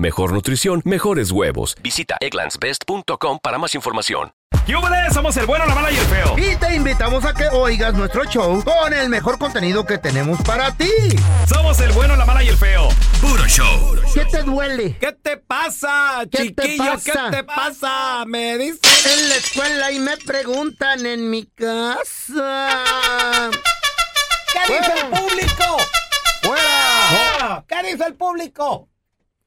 mejor nutrición, mejores huevos. Visita egglandsbest.com para más información. ¡Yúbales! Somos el bueno, la mala y el feo. Y te invitamos a que oigas nuestro show con el mejor contenido que tenemos para ti. Somos el bueno, la mala y el feo. Puro show. ¿Qué te duele? ¿Qué te pasa, ¿Qué te chiquillo? pasa? ¿Qué te pasa? Me dice. En la escuela y me preguntan en mi casa. ¿Qué dice el público? ¡Fuera! ¿Qué dice el público?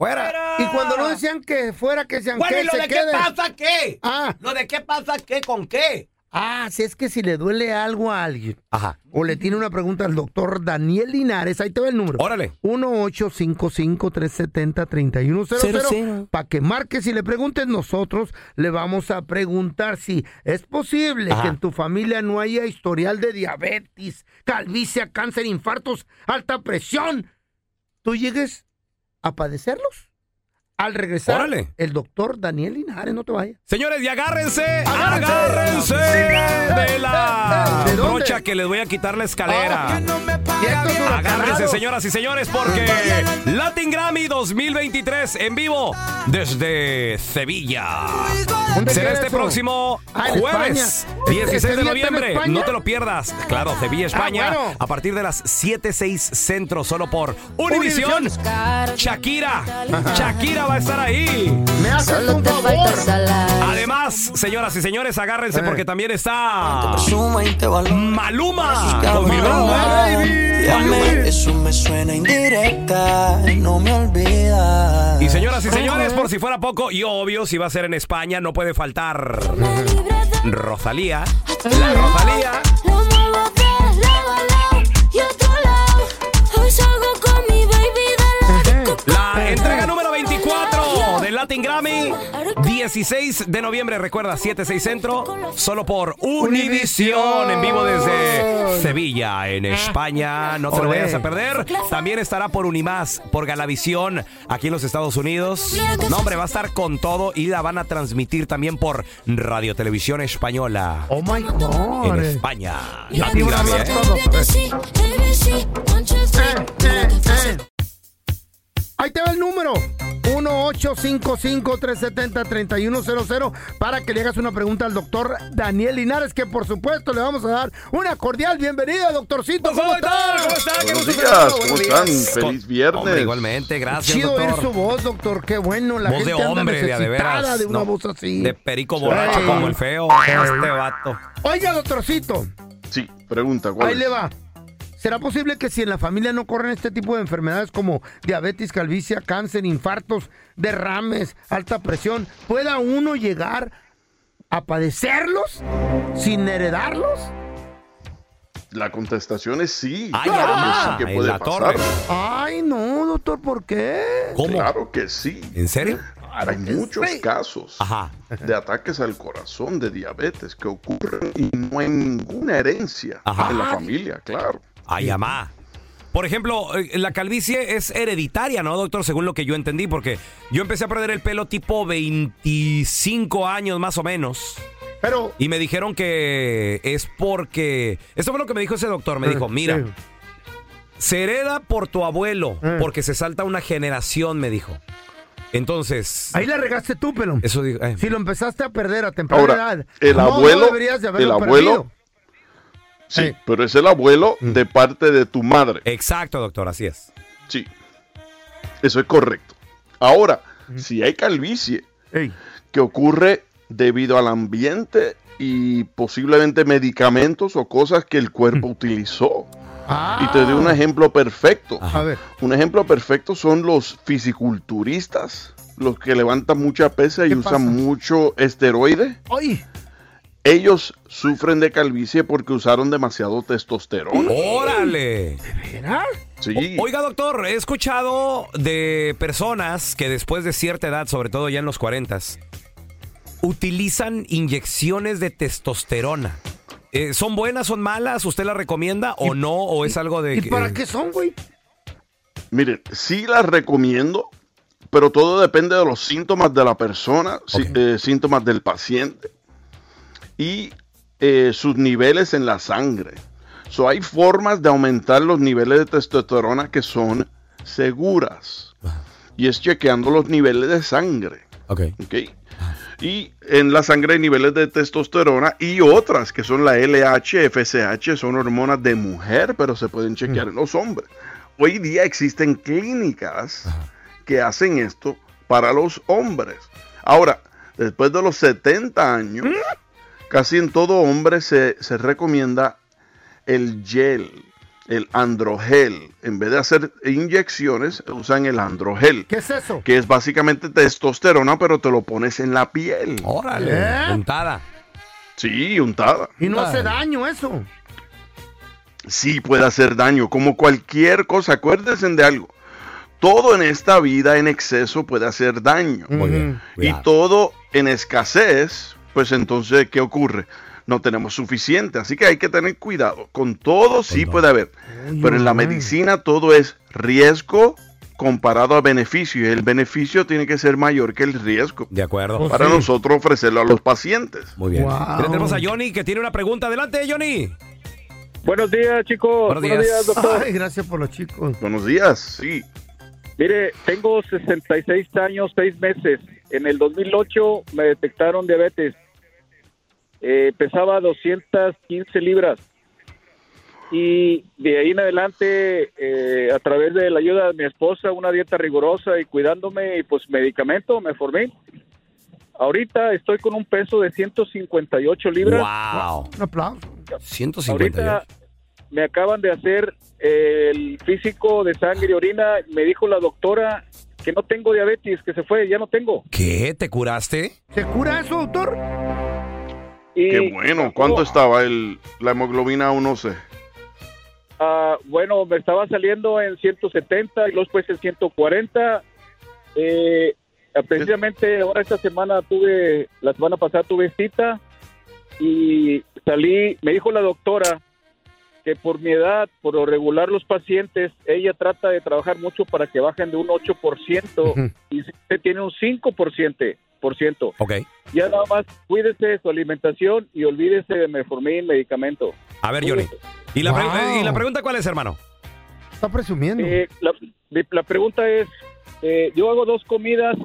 ¡Fuera! Y cuando no decían que fuera, que sean Bueno, que ¿y lo se de qué pasa qué? Ah, ¿Lo de qué pasa qué con qué? ah, si es que si le duele algo a alguien Ajá. o le tiene una pregunta al doctor Daniel Linares, ahí te va el número. Órale. 1-855-370-3100 para que marques y le preguntes nosotros le vamos a preguntar si es posible Ajá. que en tu familia no haya historial de diabetes, calvicie, cáncer, infartos, alta presión. ¿Tú llegues a padecerlos? Al regresar, Órale. el doctor Daniel Linares, no te vayas. Señores, y agárrense, Agárrense. agárrense de la ¿De dónde? brocha que les voy a quitar la escalera. Ciertos Agárrense, señoras y señores, porque Latin Grammy 2023 en vivo desde Sevilla. ¿Dónde Será este eso? próximo Ah, jueves, España. 16 de ¿Sevilla está en noviembre. España? No te lo pierdas. Claro, Sevilla, España, Ah, bueno. a partir de las 7, 6 centro, solo por Univisión. Shakira. Shakira va a estar ahí. Me haces un favor. Además, señoras y señores, agárrense Eh. porque también está. Maluma. Llame, eso me suena indirecta, no me olvidas. Y señoras y señores, por si fuera poco, y obvio, si va a ser en España, no puede faltar Rosalía. La Rosalía. Latin Grammy. 16 de noviembre, recuerda, 7-6 Centro, solo por Univisión, en vivo desde Sevilla, en España. No te lo vayas a perder. También estará por Unimás, por Galavisión, aquí en los Estados Unidos. No, hombre, va a estar con todo y la van a transmitir también por Radio Televisión Española Oh my God. en España. Latin Grammy, ¿eh? Eh, eh, eh. Ahí te va el número. 1-855-370-3100 para que le hagas una pregunta al doctor Daniel Linares, que por supuesto le vamos a dar una cordial bienvenida, doctorcito. ¿Cómo ¿Cómo está? ¿Cómo está? Qué Buenos gusto días. ¿cómo están? Feliz viernes. Hombre, igualmente, gracias, Chido oír su voz, doctor. Qué bueno. La voz gente de hombre, de veras. de una No, voz así. De perico borracho Sí. como el feo. Este vato. Oiga, doctorcito. Sí, pregunta, ¿cuál Ahí es? le va. ¿Será posible que si en la familia no corren este tipo de enfermedades como diabetes, calvicie, cáncer, infartos, derrames, alta presión, pueda uno llegar a padecerlos sin heredarlos? La contestación es sí. Ay, claro ah, que sí que puede la pasar. torre. Ay, no, doctor, ¿por qué? ¿Cómo? Claro que sí. ¿En serio? Hay muchos Sí. casos Ajá. de ataques al corazón de diabetes que ocurren y no hay ninguna herencia Ajá. en la familia, claro. Ay, amá. Por ejemplo, eh, la calvicie es hereditaria, ¿no, doctor? Según lo que yo entendí, porque yo empecé a perder el pelo tipo 25 años más o menos. Pero. Y me dijeron que es porque... Esto fue lo que me dijo ese doctor. Me Eh, dijo, mira, sí. se hereda por tu abuelo, Eh. porque se salta una generación, me dijo. Entonces... Ahí la regaste tú, pelón. Eso digo... eh. Si lo empezaste a perder a temprana Ahora, edad. el no, abuelo- no deberías de haberlo el abuelo- perdido. Sí, pero es el abuelo Mm. de parte de tu madre. Exacto, doctor, así es. Sí. Eso es correcto. Ahora, si hay calvicie Ey. que ocurre debido al ambiente y posiblemente medicamentos o cosas que el cuerpo utilizó. Ah. Y te doy un ejemplo perfecto. A ver. Un ejemplo perfecto son los fisiculturistas, los que levantan mucha pesa y ¿Qué usan pasa? mucho esteroide. Ay. Ellos sufren de calvicie porque usaron demasiado testosterona. ¡Órale! ¿Verdad? Sí. Oiga, doctor, he escuchado de personas que después de cierta edad, sobre todo ya en los 40, utilizan inyecciones de testosterona. Eh, ¿Son buenas, son malas? ¿Usted las recomienda o no? ¿O es algo de ¿Y para qué son, güey? Miren, sí las recomiendo, pero todo depende de los síntomas de la persona, sí- eh, síntomas del paciente y eh, sus niveles en la sangre. So, hay formas de aumentar los niveles de testosterona que son seguras. Y es chequeando los niveles de sangre. Ok. ¿ok? Y en la sangre hay niveles de testosterona y otras que son la LH, FSH, son hormonas de mujer, pero se pueden chequear en los hombres. Hoy día existen clínicas que hacen esto para los hombres. Ahora, después de los 70 años, casi en todo hombre se, se recomienda el gel, el androgel. En vez de hacer inyecciones, usan el androgel ¿Qué es eso? que es básicamente testosterona, pero te lo pones en la piel. Órale, ¿Eh? puntada. Sí, untada. Y no hace daño eso. Sí puede hacer daño, como cualquier cosa. Acuérdense de algo. Todo en esta vida en exceso puede hacer daño. Muy bien. Ujú. Y cuidado. todo en escasez, pues entonces, ¿qué ocurre? No tenemos suficiente, así que hay que tener cuidado. Con todo sí puede haber, pero en la medicina todo es riesgo comparado a beneficio y el beneficio tiene que ser mayor que el riesgo De acuerdo. Pues para sí. nosotros ofrecerlo a los pacientes. Muy bien. Wow. Tenemos a Johnny que tiene una pregunta. Adelante, Johnny. Buenos días, chicos. Buenos días. doctor. Ay, gracias por los chicos. Buenos días, sí. Mire, tengo 66 años, 6 meses. En el 2008 me detectaron diabetes. Eh, pesaba 215 libras. Y de ahí en adelante, eh, a través de la ayuda de mi esposa, una dieta rigurosa y cuidándome, y pues medicamento, me formé. Ahorita estoy con un peso de 158 libras. Wow. Un aplauso. 158. Ahorita me acaban de hacer el físico de sangre y orina. Me dijo la doctora que no tengo diabetes, que se fue, ya no tengo. ¿Qué? ¿Te curaste? ¿Se cura eso, doctor? Y, Qué bueno. ¿Cuánto Oh, estaba el, la hemoglobina 1C? ah, bueno, me estaba saliendo en 170 y luego después en 140. Eh, precisamente ahora esta semana tuve, la semana pasada tuve cita y salí, me dijo la doctora que por mi edad, por lo regular los pacientes, ella trata de trabajar mucho para que bajen de un 8% Ujú. y si usted tiene un 5%, por ciento. Ok. ya nada más cuídese de su alimentación y olvídese de metformin, medicamento. A ver, Johnny. ¿Y la, pre- Wow. ¿Y la pregunta cuál es, hermano? Está presumiendo. Eh, la, de- la pregunta es, eh, yo hago dos comidas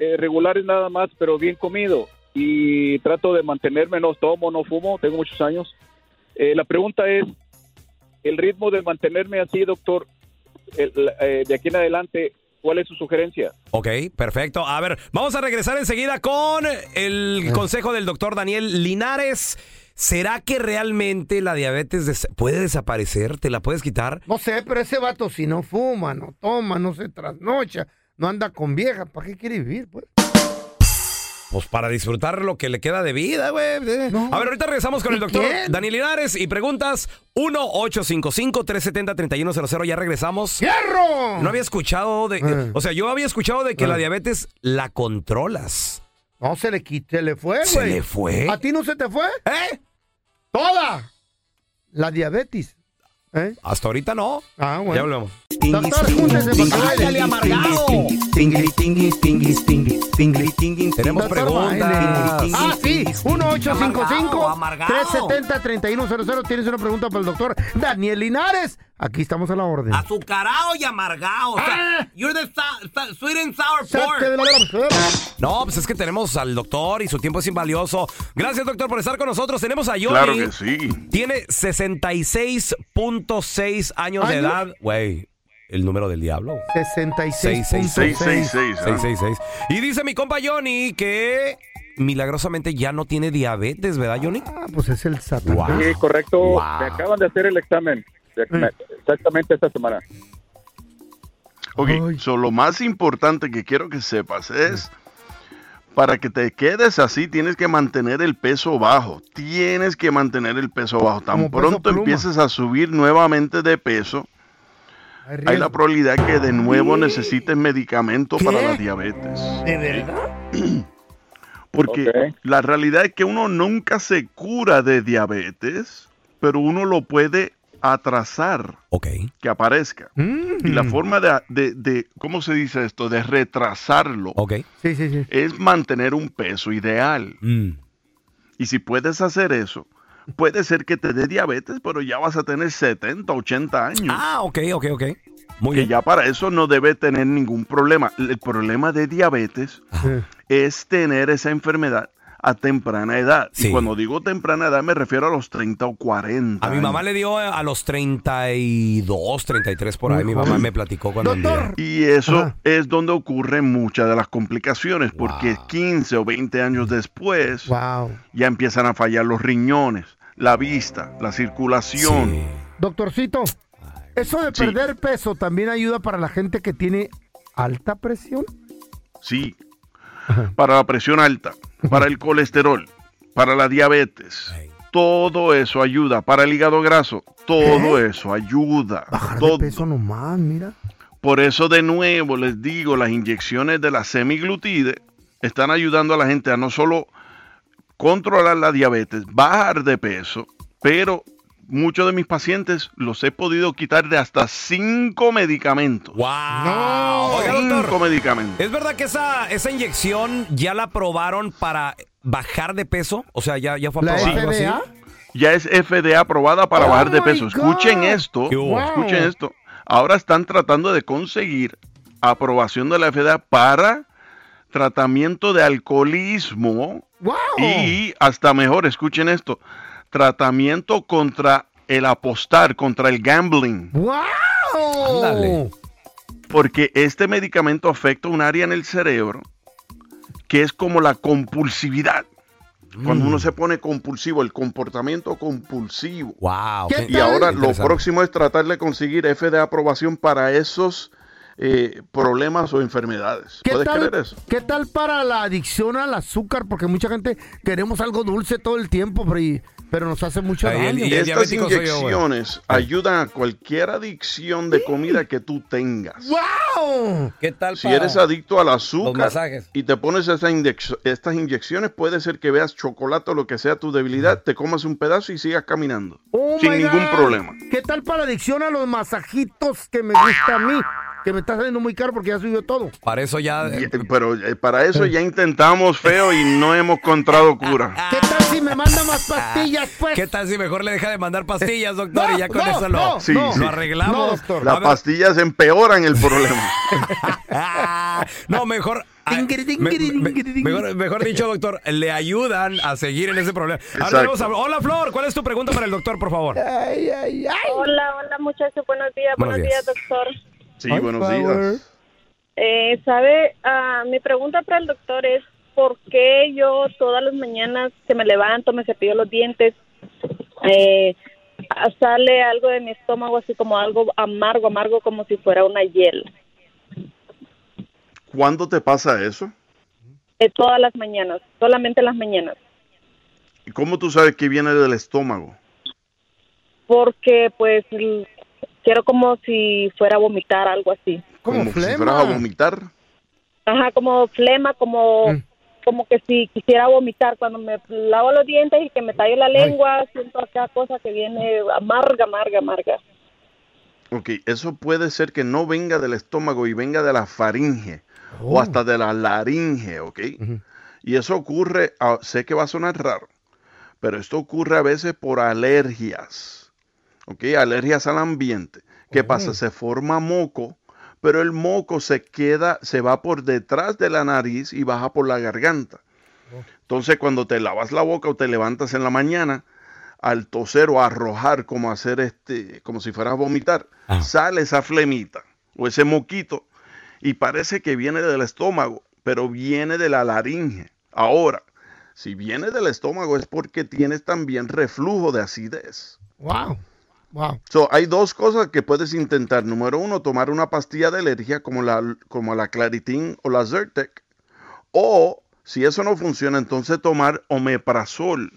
eh, regulares nada más, pero bien comido y trato de mantenerme, no tomo, no fumo, tengo muchos años. Eh, la pregunta es, el ritmo de mantenerme así, doctor, el- la- eh, de aquí en adelante, ¿cuál es su sugerencia? Ok, perfecto. A ver, vamos a regresar enseguida con el consejo del doctor Daniel Linares. ¿Será que realmente la diabetes des- puede desaparecer? ¿Te la puedes quitar? No sé, pero ese vato si no fuma, no toma, no se trasnocha, no anda con vieja, ¿para qué quiere vivir, pues? Pues para disfrutar lo que le queda de vida, güey. Eh. No. A ver, ahorita regresamos con el ¿Y doctor quién? Daniel Linares y preguntas 1-855-370-3100. Ya regresamos. ¡Fierro! No había escuchado de... Eh. O sea, yo había escuchado de que Eh. la diabetes la controlas. No, se le se le fue, güey. ¿Se le fue? ¿A ti no se te fue? ¿Eh? ¡Toda! La diabetes. ¿Eh? Hasta ahorita no. Ah, Ya bueno. volvemos. Doctor, júntese para que baile. ¡Ándale, amargado! Tenemos preguntas. Ah, sí. Amargado, amargado. 1-855-370-3100. Tienes una pregunta para el doctor Daniel Linares. Aquí estamos a la orden. Azucarado y amargado. Ah. you're the sweet and sour pork. No, pues es que tenemos al doctor y su tiempo es invalioso. Gracias, doctor, por estar con nosotros. Tenemos a Johnny. Claro que sí. Tiene 66.6 años de edad. Güey, el número del diablo. 66.6. 666. ah. 666. Y dice mi compa Johnny que milagrosamente ya no tiene diabetes, ¿verdad, Johnny? Ah, pues es el satán. Wow. Sí, correcto. Wow. Me acaban de hacer el examen. Exactamente esta semana. Ok, so, lo más importante que quiero que sepas es, para que te quedes así, tienes que mantener el peso bajo. Tienes que mantener el peso bajo. Tan Como pronto empieces a subir nuevamente de peso, Hay hay la probabilidad que de nuevo necesites medicamento ¿Qué? para la diabetes. ¿De verdad? Porque la realidad es que uno nunca se cura de diabetes, pero uno lo puede atrasar Ok. que aparezca. Mm. Y la forma de, de- de- ¿cómo se dice esto? De retrasarlo Ok. Sí, sí, sí. es mantener un peso ideal. Mm. Y si puedes hacer eso, puede ser que te dé diabetes, pero ya vas a tener 70, 80 años. Ah, ok, ok, ok. Muy que bien. ya para eso no debe tener ningún problema. El problema de diabetes es tener esa enfermedad a temprana edad. Sí. Y cuando digo temprana edad me refiero a los 30 o 40. A mi mamá años. le dio a los 32, 33 por ahí. Mi mamá me platicó cuando el Doctor. Y eso Ajá. es donde ocurren muchas de las complicaciones, porque Wow. 15 o 20 años después Wow. ya empiezan a fallar los riñones, la vista, la circulación. Sí. Doctorcito, eso de Sí. perder peso también ayuda para la gente que tiene alta presión. Sí. Para la presión alta, para el colesterol, para la diabetes. Todo eso ayuda. Para el hígado graso, todo eso ayuda. Bajar Todo. de peso nomás, mira. Por eso de nuevo les digo, las inyecciones de la semiglutide están ayudando a la gente a no solo controlar la diabetes, bajar de peso, pero muchos de mis pacientes los he podido quitar de hasta cinco medicamentos. ¡Wow! Oiga, Cinco doctor. medicamentos. ¿Es verdad que esa, esa inyección ya la probaron para bajar de peso? O sea, ya, ya fue La aprobada. así? Ya es FDA aprobada para Oh bajar de peso. God. Escuchen esto. Wow. Escuchen esto. Ahora están tratando de conseguir aprobación de la FDA para tratamiento de alcoholismo Wow. y hasta mejor, escuchen esto, tratamiento contra el apostar, contra el gambling, Wow. Ándale. porque este medicamento afecta un área en el cerebro que es como la compulsividad. Cuando Mm. uno se pone compulsivo, el comportamiento compulsivo. ¡Wow! ¿Qué Y ahora lo próximo es tratar de conseguir FDA aprobación para esos eh, problemas o enfermedades. ¿Qué ¿Puedes tal, creer eso? ¿Qué tal para la adicción al azúcar? Porque mucha gente queremos algo dulce todo el tiempo, pero, y- pero nos hace mucho Ay, el- daño. y el Estas soy yo, inyecciones ayudan a cualquier adicción de comida que tú tengas. ¡Wow! ¿Qué tal Si para eres adicto al azúcar masajes? y te pones esa inyec- estas inyecciones, puede ser que veas chocolate o lo que sea tu debilidad, te comas un pedazo y sigas caminando. Oh sin ningún God. problema. ¿Qué tal para la adicción a los masajitos que me gusta a mí? Que me está saliendo muy caro porque ya subió todo. Para eso ya... Y- Pero eh, para eso ya intentamos feo y no hemos encontrado cura. ¿Qué tal si me manda más pastillas, pues? ¿Qué tal si mejor le deja de mandar pastillas, doctor? No, y ya con no, eso lo, no, Sí, no. sí. lo arreglamos. No, doctor. Las pastillas empeoran el problema. ah, no, mejor... ah, me- me- mejor, mejor dicho, doctor, le ayudan a seguir en ese problema. Ahora a- Hola, Flor, ¿cuál es tu pregunta para el doctor, por favor? Ay, ay, ay. Hola, hola muchachos, buenos días, Buenos buenos, días. días. doctor. Sí, buenos power. días. Eh, ¿Sabe? Ah, mi pregunta para el doctor es, ¿por qué yo todas las mañanas que me levanto, me cepillo los dientes, eh, sale algo de mi estómago así como algo amargo, amargo como si fuera una hiel? ¿Cuándo te pasa eso? Eh, todas las mañanas, solamente las mañanas. ¿Y cómo tú sabes que viene del estómago? Porque pues quiero como si fuera a vomitar, algo así. Como si flema. fueras a vomitar. Ajá, como flema, como Mm. como que si quisiera vomitar cuando me lavo los dientes y que me tallo la lengua, siento acá cosa que viene amarga, amarga, amarga. Ok, eso puede ser que no venga del estómago y venga de la faringe Oh. o hasta de la laringe, ¿ok? Y eso ocurre, ah, sé que va a sonar raro, pero esto ocurre a veces por alergias, ¿ok? Alergias al ambiente. ¿Qué pasa? Se forma moco, pero el moco se queda, se va por detrás de la nariz y baja por la garganta. Entonces, cuando te lavas la boca o te levantas en la mañana, al toser o arrojar, como hacer este, como si fueras a vomitar, sale esa flemita o ese moquito y parece que viene del estómago, pero viene de la laringe. Ahora, si viene del estómago es porque tienes también reflujo de acidez. Wow. Wow. So, hay dos cosas que puedes intentar. Número uno, tomar una pastilla de alergia como la, como la Claritin o la Zyrtec. O, si eso no funciona, entonces tomar omeprazol.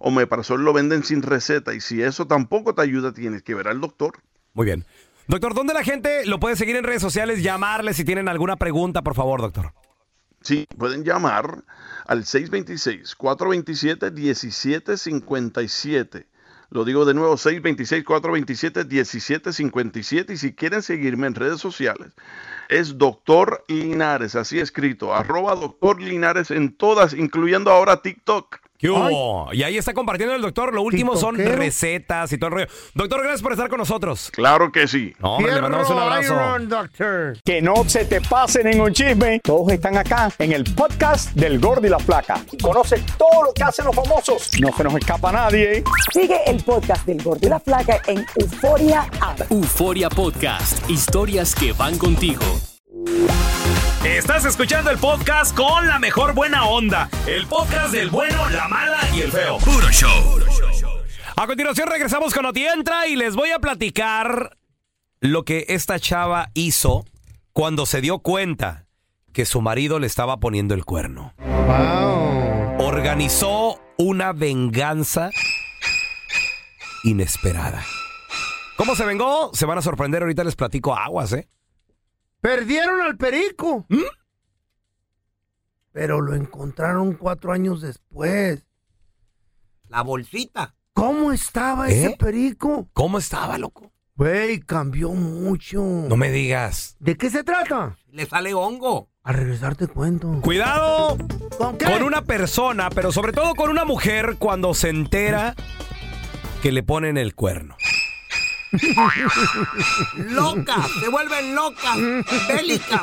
Omeprazol lo venden sin receta y si eso tampoco te ayuda, tienes que ver al doctor. Muy bien. Doctor, ¿dónde la gente lo puede seguir en redes sociales? Llamarle si tienen alguna pregunta, por favor, doctor. Sí, pueden llamar al 626-427-1757. Lo digo de nuevo, 626-427-1757. Y si quieren seguirme en redes sociales, es Doctor Linares, así escrito, arroba Doctor Linares en todas, incluyendo ahora TikTok. ¿Qué hubo? Y ahí está compartiendo el doctor. Lo último son recetas y todo el rollo. Doctor, gracias por estar con nosotros. Claro que sí. No, hombre, le mandamos un abrazo. Que no se te pase ningún chisme. Todos están acá en el podcast del Gordi y la Flaca. Y conoce todo lo que hacen los famosos. No se nos escapa nadie. Sigue el podcast del Gordo y la Flaca en Euforia App. Euforia Podcast, historias que van contigo. Estás escuchando el podcast con la mejor buena onda. El podcast del bueno, la mala y el feo. Puro show. A continuación regresamos con Otientra y les voy a platicar lo que esta chava hizo cuando se dio cuenta que su marido le estaba poniendo el cuerno. Organizó una venganza inesperada. ¿Cómo se vengó? Se van a sorprender. Ahorita les platico aguas, ¿eh? Perdieron al perico. Pero lo encontraron cuatro años después. La bolsita. ¿Cómo estaba ¿Eh? ese perico? ¿Cómo estaba, loco? Güey, cambió mucho. No me digas. ¿De qué se trata? Le sale hongo. A regresar te cuento. Cuidado ¿Con qué? con una persona, pero sobre todo con una mujer cuando se entera que le ponen el cuerno. Locas, se vuelven locas, bélicas.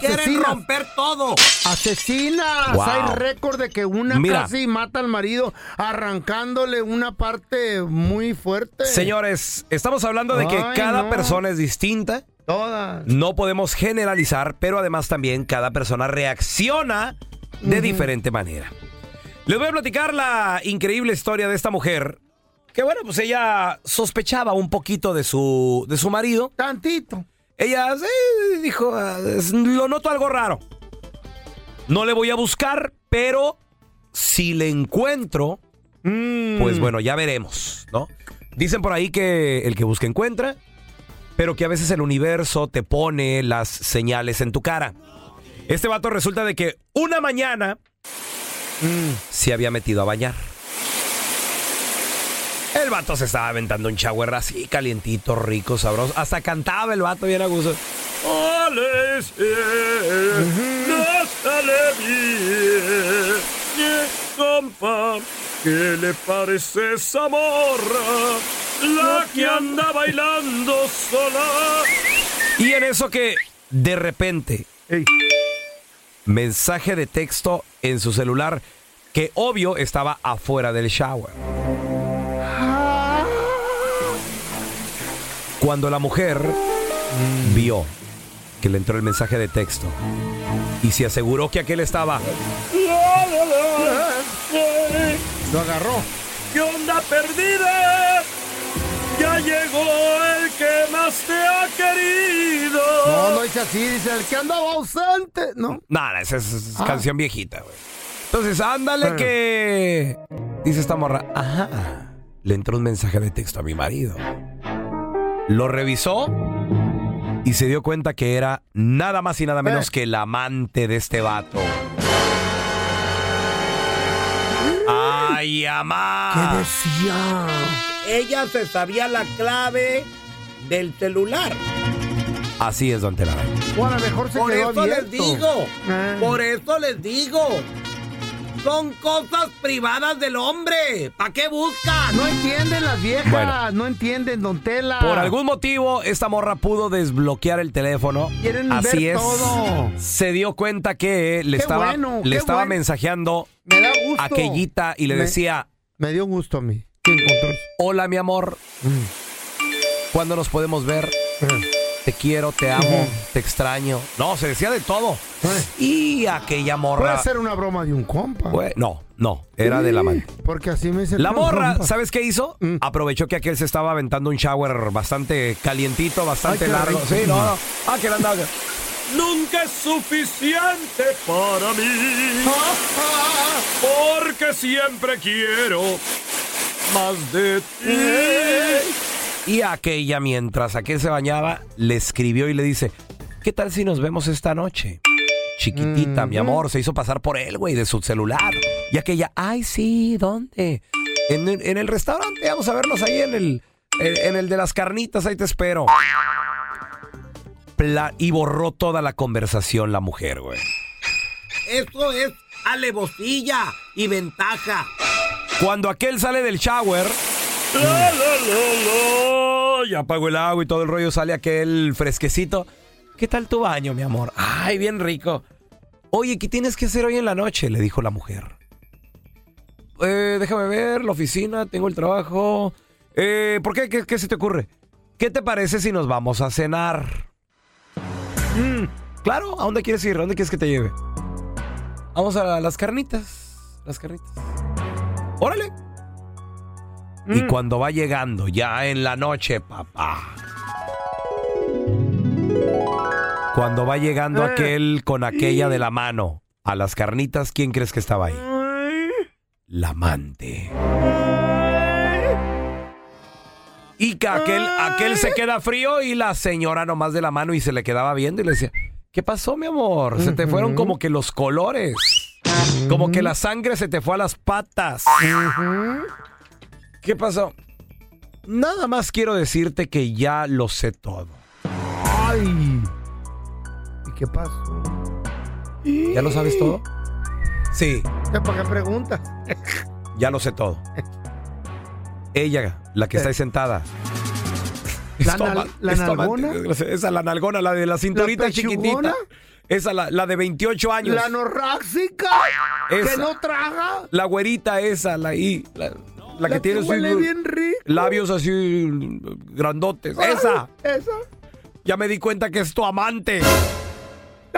Quieren Asesinas. romper todo. Asesinas. Wow. Hay récord de que una Mira. casi mata al marido arrancándole una parte muy fuerte. Señores, estamos hablando de que Ay, cada no. persona es distinta. Todas. No podemos generalizar, pero además también cada persona reacciona de Ujú. diferente manera. Les voy a platicar la increíble historia de esta mujer. Que bueno, pues ella sospechaba un poquito de su, de su marido. Tantito. Ella dijo, "Ah, lo noto algo raro. No le voy a buscar, pero si le encuentro, Mm. pues bueno, ya veremos, ¿no? Dicen por ahí que el que busca encuentra, pero que a veces el universo te pone las señales en tu cara. Este vato resulta de que una mañana se había metido a bañar. El vato se estaba aventando un shower así, calientito, rico, sabroso. Hasta cantaba el vato bien a gusto. ¿qué le parece esa morra? La que anda bailando sola. Y en eso que de repente, mensaje de texto en su celular que obvio estaba afuera del shower. Cuando la mujer vio que le entró el mensaje de texto y se aseguró que aquel estaba Lo agarró. ¿Qué onda perdida? Ya llegó el que más te ha querido. No, no dice así, dice el que andaba ausente. No. Nada, esa es, es Ah. canción viejita, güey. Entonces, ándale que... Dice esta morra, ajá, le entró un mensaje de texto a mi marido. Lo revisó y se dio cuenta que era nada más y nada menos Eh. que el amante de este vato. ¡Ay, amá! ¿Qué decía? Ella se sabía la clave del celular. Así es, don Telaraño. O a lo mejor se Por quedó eso les digo, Ah. por eso les digo. Son cosas privadas del hombre. ¿Para qué buscan? No entienden las viejas, Bueno. no entienden, don Tela. Por algún motivo, esta morra pudo desbloquear el teléfono. Quieren Así ver es. todo. Se dio cuenta que le Qué estaba, bueno, le estaba bueno. mensajeando Me da gusto. a aquellita y le Me- decía, Me dio gusto a mí. hola mi amor, Mm. ¿cuándo nos podemos ver? Te quiero, te amo, te extraño. No, se decía de todo. Y aquella morra... Puede ser una broma de un compa. No, no, era de la amante. Porque así me dice La morra, compa. ¿sabes qué hizo? Aprovechó que aquel se estaba aventando un shower bastante calientito, bastante Ay, largo. Sí, no, no. Ah, que le andaba. Nunca es suficiente para mí. Porque siempre quiero más de ti. Y aquella, mientras aquel se bañaba, le escribió y le dice: ¿Qué tal si nos vemos esta noche? Chiquitita, mi amor, se hizo pasar por él, güey, de su celular. Y aquella, ay, sí, ¿dónde? En, el- en el restaurante, vamos a vernos ahí en el, en, en el de las carnitas, ahí te espero. Pla- y borró toda la conversación la mujer, güey. Eso es alevosilla y ventaja. Cuando aquel sale del shower, la, la, la, la, ya apagó el agua y todo el rollo, sale aquel fresquecito. ¿Qué tal tu baño, mi amor? Ay, bien rico. Oye, ¿qué tienes que hacer hoy en la noche? Le dijo la mujer. Eh, déjame ver, la oficina, tengo el trabajo. Eh, ¿Por qué? qué? qué se te ocurre? ¿Qué te parece si nos vamos a cenar? Mm, claro, ¿a dónde quieres ir? ¿A dónde quieres que te lleve? Vamos a las carnitas. Las carnitas. Órale. Y cuando va llegando, ya en la noche, papá. Cuando va llegando Eh. aquel con aquella de la mano a las carnitas, ¿quién crees que estaba ahí? La amante. Y que aquel, aquel se queda frío y la señora nomás de la mano y se le quedaba viendo y le decía, ¿qué pasó, mi amor? Se te fueron como que los colores. Como que la sangre se te fue a las patas. ¿Qué pasó? Nada más quiero decirte que ya lo sé todo. Ay. ¿Y qué pasó? ¿Ya lo sabes todo? Sí, ¿Para qué preguntas? ya lo sé todo. Ella, la que está ahí sentada. ¿La nalgona? desgraciada. Esa, la nalgona, la de la cinturita ¿La chiquitita. Esa, la, la de 28 años. La anorráxica. Esa. Que no traga. La güerita esa, la ahí. La, la que La tiene que sus huele bien rico. labios así grandotes. Ay, Esa. Esa. Ya me di cuenta que es tu amante.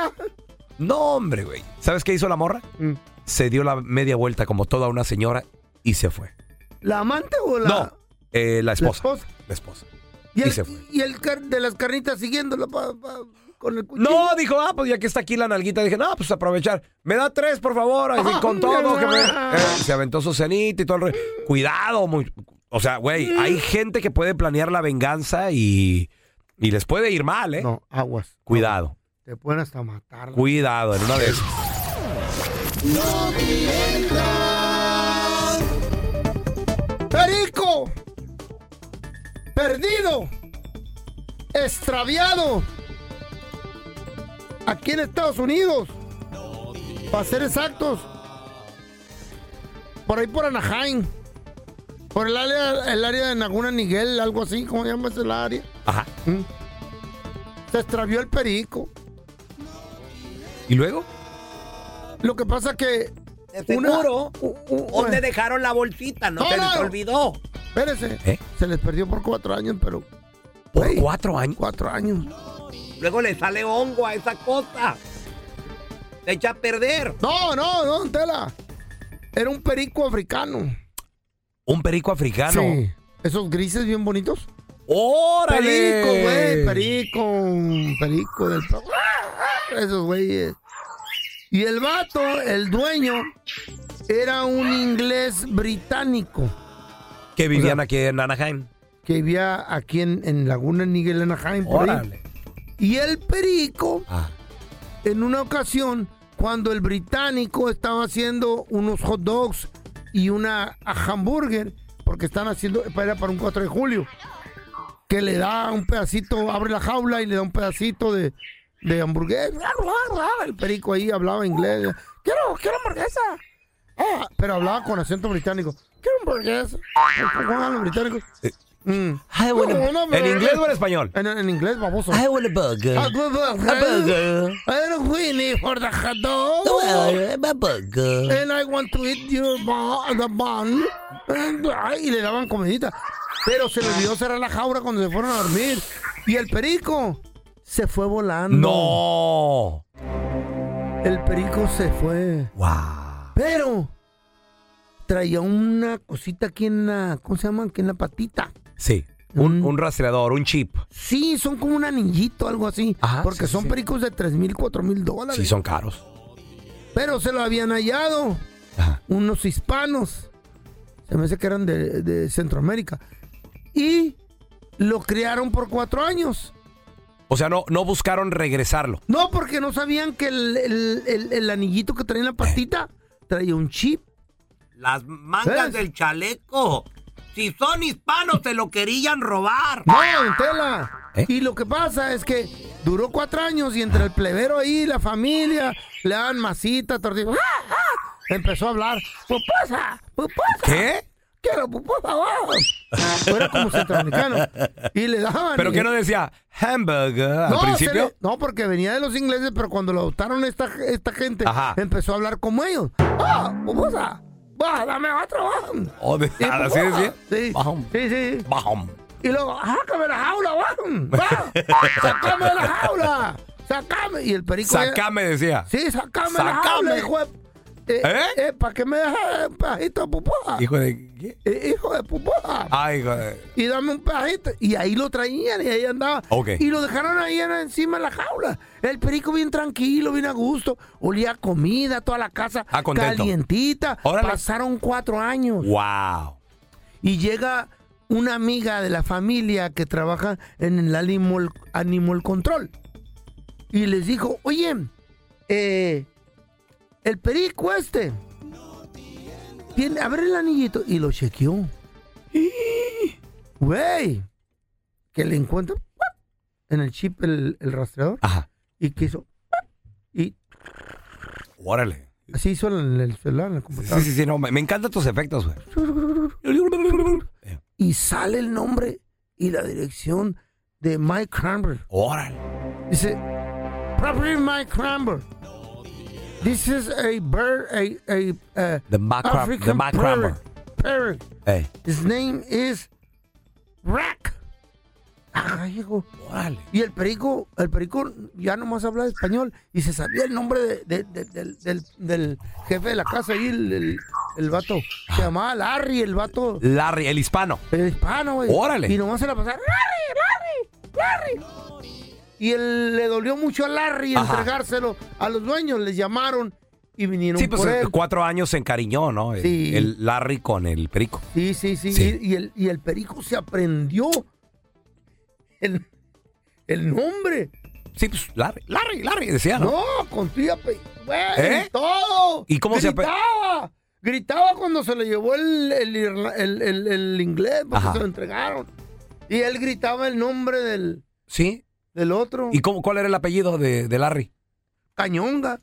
No, hombre, güey. ¿Sabes qué hizo la morra? Mm. Se dio la media vuelta como toda una señora y se fue. ¿La amante o la.? No, eh, la esposa. esposa? La esposa. Y Y, el, se fue. y el car- de las carnitas siguiéndola pa- pa- con el cuchillo. No, dijo, ah, pues ya que está aquí la nalguita, dije, no, pues aprovechar. Me da tres, por favor, así, con todo. que me- Eh, se aventó su cenita y todo el rollo. Cuidado, muy... o sea, güey, hay gente que puede planear la venganza y, y les puede ir mal, ¿eh? No, aguas. Cuidado, Te pueden hasta matar. cuidado, en una de esas. ¡No ¡Perico! ¡Perdido! ¡Extraviado! Aquí en Estados Unidos. Para ser exactos. Por ahí por Anaheim. Por el área, el área de Naguna Niguel, algo así, ¿cómo se llama ese el área? Ajá. Mm. Se extravió el perico. ¿Y luego? Lo que pasa que. De seguro. ¿Dónde dejaron la bolsita? No, se les olvidó. Espérese. ¿Eh? Se les perdió por cuatro años, pero. ¿Por cuatro años? Cuatro años. Luego le sale hongo a esa cosa. Se echa a perder. No, no, no, don Tela. Era un perico africano. Un perico africano. Sí. Esos grises bien bonitos. ¡Órale! Perico, güey, perico. Perico del. Esos güeyes. Y el vato, el dueño, era un inglés británico Que vivían O sea, aquí en Anaheim. que vivía aquí en, en Laguna Niguel, Anaheim. por ahí. Y el perico, Ah. en una ocasión, cuando el británico estaba haciendo unos hot dogs y una hamburger, porque están haciendo, era para un 4 de julio, que le da un pedacito, abre la jaula y le da un pedacito de, de hamburguesa. El perico ahí hablaba inglés. Quiero, quiero hamburguesa. Ah, pero hablaba con acento británico. Quiero hamburguesa. ¿Cómo hablan los británicos? Mm. I want a- No, no, ¿En no, inglés no. o en español? En, en inglés, baboso. I want a burger. A burger. A burger. I a Winnie for the hot dog. a burger. And I want to eat your bun, the bun. And, ay, y le daban comidita. Pero se le olvidó cerrar la jaula cuando se fueron a dormir. Y el perico se fue volando. No. El perico se fue. Wow. Pero traía una cosita aquí en la, ¿cómo se llama? Aquí en la patita. Sí. Un, un rastreador, un chip. Sí, son como un anillito, algo así. Ajá, porque sí, son sí. pericos de 3 mil, 4 mil dólares. Sí, son caros. Pero se lo habían hallado unos hispanos. Se me hace que eran de, de Centroamérica. Y lo criaron por cuatro años. O sea, no, no buscaron regresarlo. No, porque no sabían que el, el- el- el anillito que traía en la patita traía un chip. Las mangas del chaleco. Si son hispanos, te lo querían robar. No, Tela. ¿Eh? Y lo que pasa es que duró cuatro años y entre el plebero ahí, la familia, le daban masita, tortilla. ¡Ah, ah! Empezó a hablar. ¡Pupusa! ¡Pupusa! ¿Qué? ¡Quiero pupusa! wow". Era como centroamericano. Y le daban. ¿Pero qué no decía? Hamburger al No, principio. le- no, porque venía de los ingleses, pero cuando lo adoptaron esta, esta gente, Ajá. empezó a hablar como ellos. ¡Ah, pupusa! ¡Va, dame otro! va". Oh, de- Y ¿Así decía? Sí, Bajón. sí, sí. Bajón. Y luego, sácame la jaula, va. va, ¡Sácame la jaula! ¡Sácame! Y el perico. Sacame, decía. Sí, sácame, la Sácame. jaula, hijo de. Eh, ¿Eh? eh, ¿Para qué me dejas un pedacito de pupusa? Hijo de... ¿qué? Eh, hijo de pupusa. Ay, hijo de... Y dame un pedacito. Y ahí lo traían y ahí andaba. Ok. Y lo dejaron ahí en- encima de la jaula. El perico bien tranquilo, bien a gusto. Olía comida, toda la casa Ah, calientita. Órale. Pasaron cuatro años. Wow. Y llega una amiga de la familia que trabaja en el Animal, animal Control. Y les dijo, oye, eh, el perico este, tiene, abre el anillito. Y lo chequeó. Güey, que le encuentra en el chip el, el rastreador. Ajá. Y que hizo, y Órale. así hizo en el celular, en la computadora. Sí, sí, sí, no, me, me encantan tus efectos, güey. y sale el nombre y la dirección de Mike Cranber. Órale. Dice, Property Mike Cranber. This is a bird, a, a, uh, The African the parrot. His name is Rack. Ah, hijo. Órale. Y el perico, el perico ya nomás habla español y se sabía el nombre de- de- de- del, del- del jefe de la casa ahí, el, el, el vato. Se llamaba Larry, el vato. Larry, el hispano. El hispano, güey. Órale. Y nomás se la pasaba, Larry, Larry, Larry. Y él le dolió mucho a Larry Ajá. entregárselo a los dueños. Les llamaron y vinieron Sí, pues por eh, él. cuatro años se encariñó, ¿no? El, Sí. el Larry con el perico. Sí, sí, sí. Sí. Y, y el, y el perico se aprendió el, el nombre. Sí, pues Larry, Larry, Larry, decía, ¿no? No, con tu güey, ¿Eh? todo. ¿Y cómo se ape- Gritaba. Gritaba cuando se le llevó el, el, el- el- el inglés porque Ajá. se lo entregaron. Y él gritaba el nombre del, Sí. Del otro. ¿Y cómo, cuál era el apellido de, de Larry? Cañonga.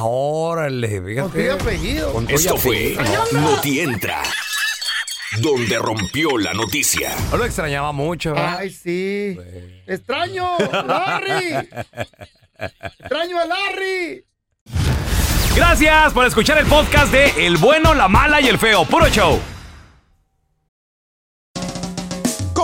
Órale, fíjate. Con apellido. Con Esto fue apellido. Notientra, donde rompió la noticia. Yo lo extrañaba mucho, ¿verdad? Ay, sí. Extraño, Larry. Extraño a Larry. Gracias por escuchar el podcast de El bueno, la mala y el feo. Puro show.